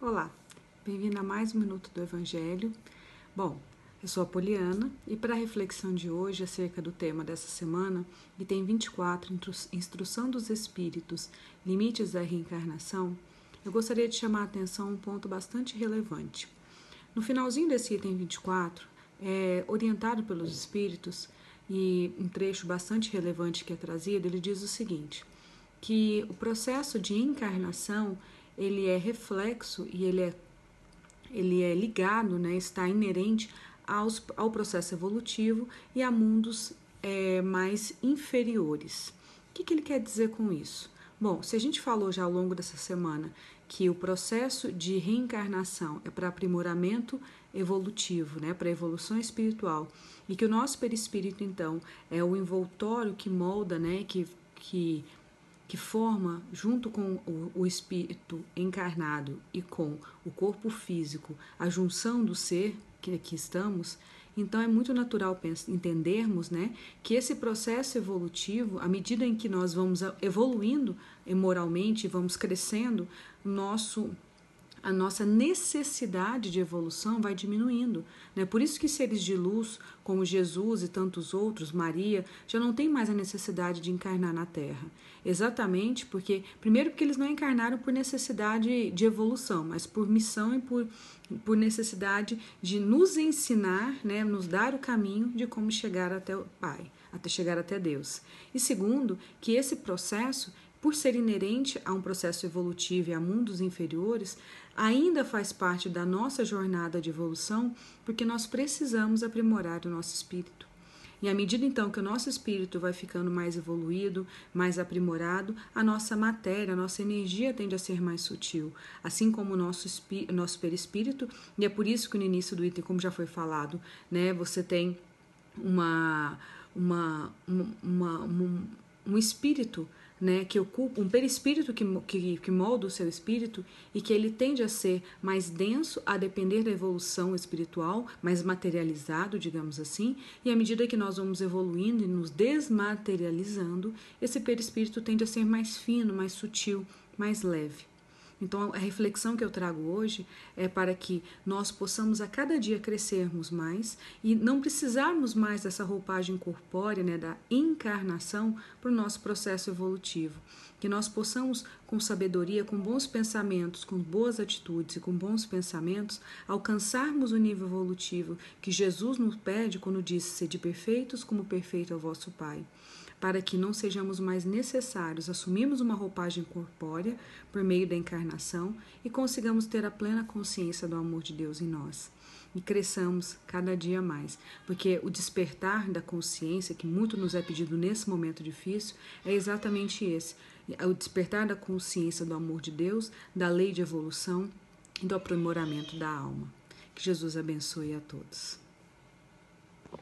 Olá, bem-vindo a mais um Minuto do Evangelho. Bom, eu sou a Poliana e para a reflexão de hoje acerca do tema dessa semana, item 24, Instrução dos Espíritos, Limites da Reencarnação, eu gostaria de chamar a atenção um ponto bastante relevante. No finalzinho desse item 24, é, orientado pelos Espíritos, e um trecho bastante relevante que é trazido, ele diz o seguinte, que o processo de encarnação ele é reflexo e ele é, ele é ligado, né, está inerente aos, ao processo evolutivo e a mundos é, mais inferiores. O que, que ele quer dizer com isso? Bom, se a gente falou já ao longo dessa semana que o processo de reencarnação é para aprimoramento evolutivo, né, para evolução espiritual, e que o nosso perispírito então é o envoltório que molda, né, que, que que forma, junto com o, o, espírito encarnado e com o corpo físico, a junção do ser que aqui estamos, então é muito natural entendermos né, que esse processo evolutivo, à medida em que nós vamos evoluindo moralmente, vamos crescendo, nosso a nossa necessidade de evolução vai diminuindo. Né? Por isso que seres de luz, como Jesus e tantos outros, Maria, já não têm mais a necessidade de encarnar na Terra. Exatamente porque, primeiro, porque eles não encarnaram por necessidade de evolução, mas por missão e por, por necessidade de nos ensinar, né? nos dar o caminho de como chegar até o Pai, até chegar até Deus. E segundo, que esse processo por ser inerente a um processo evolutivo e a mundos inferiores, ainda faz parte da nossa jornada de evolução, porque nós precisamos aprimorar o nosso espírito. E à medida então que o nosso espírito vai ficando mais evoluído, mais aprimorado, a nossa matéria, a nossa energia tende a ser mais sutil, assim como o nosso, nosso perispírito, e é por isso que no início do item, como já foi falado, né, você tem uma, uma, uma, uma um, um espírito né, que ocupa um perispírito que, que, que molda o seu espírito e que ele tende a ser mais denso a depender da evolução espiritual, mais materializado, digamos assim, e à medida que nós vamos evoluindo e nos desmaterializando, esse perispírito tende a ser mais fino, mais sutil, mais leve. Então, a reflexão que eu trago hoje é para que nós possamos a cada dia crescermos mais e não precisarmos mais dessa roupagem corpórea, né, da encarnação, para o nosso processo evolutivo. Que nós possamos, com sabedoria, com bons pensamentos, com boas atitudes e com bons pensamentos, alcançarmos o nível evolutivo que Jesus nos pede quando disse: Sede perfeitos como perfeito é o vosso Pai para que não sejamos mais necessários assumirmos uma roupagem corpórea por meio da encarnação e consigamos ter a plena consciência do amor de Deus em nós. E cresçamos cada dia mais, porque o despertar da consciência, que muito nos é pedido nesse momento difícil, é exatamente esse: o despertar da consciência do amor de Deus, da lei de evolução e do aprimoramento da alma. Que Jesus abençoe a todos.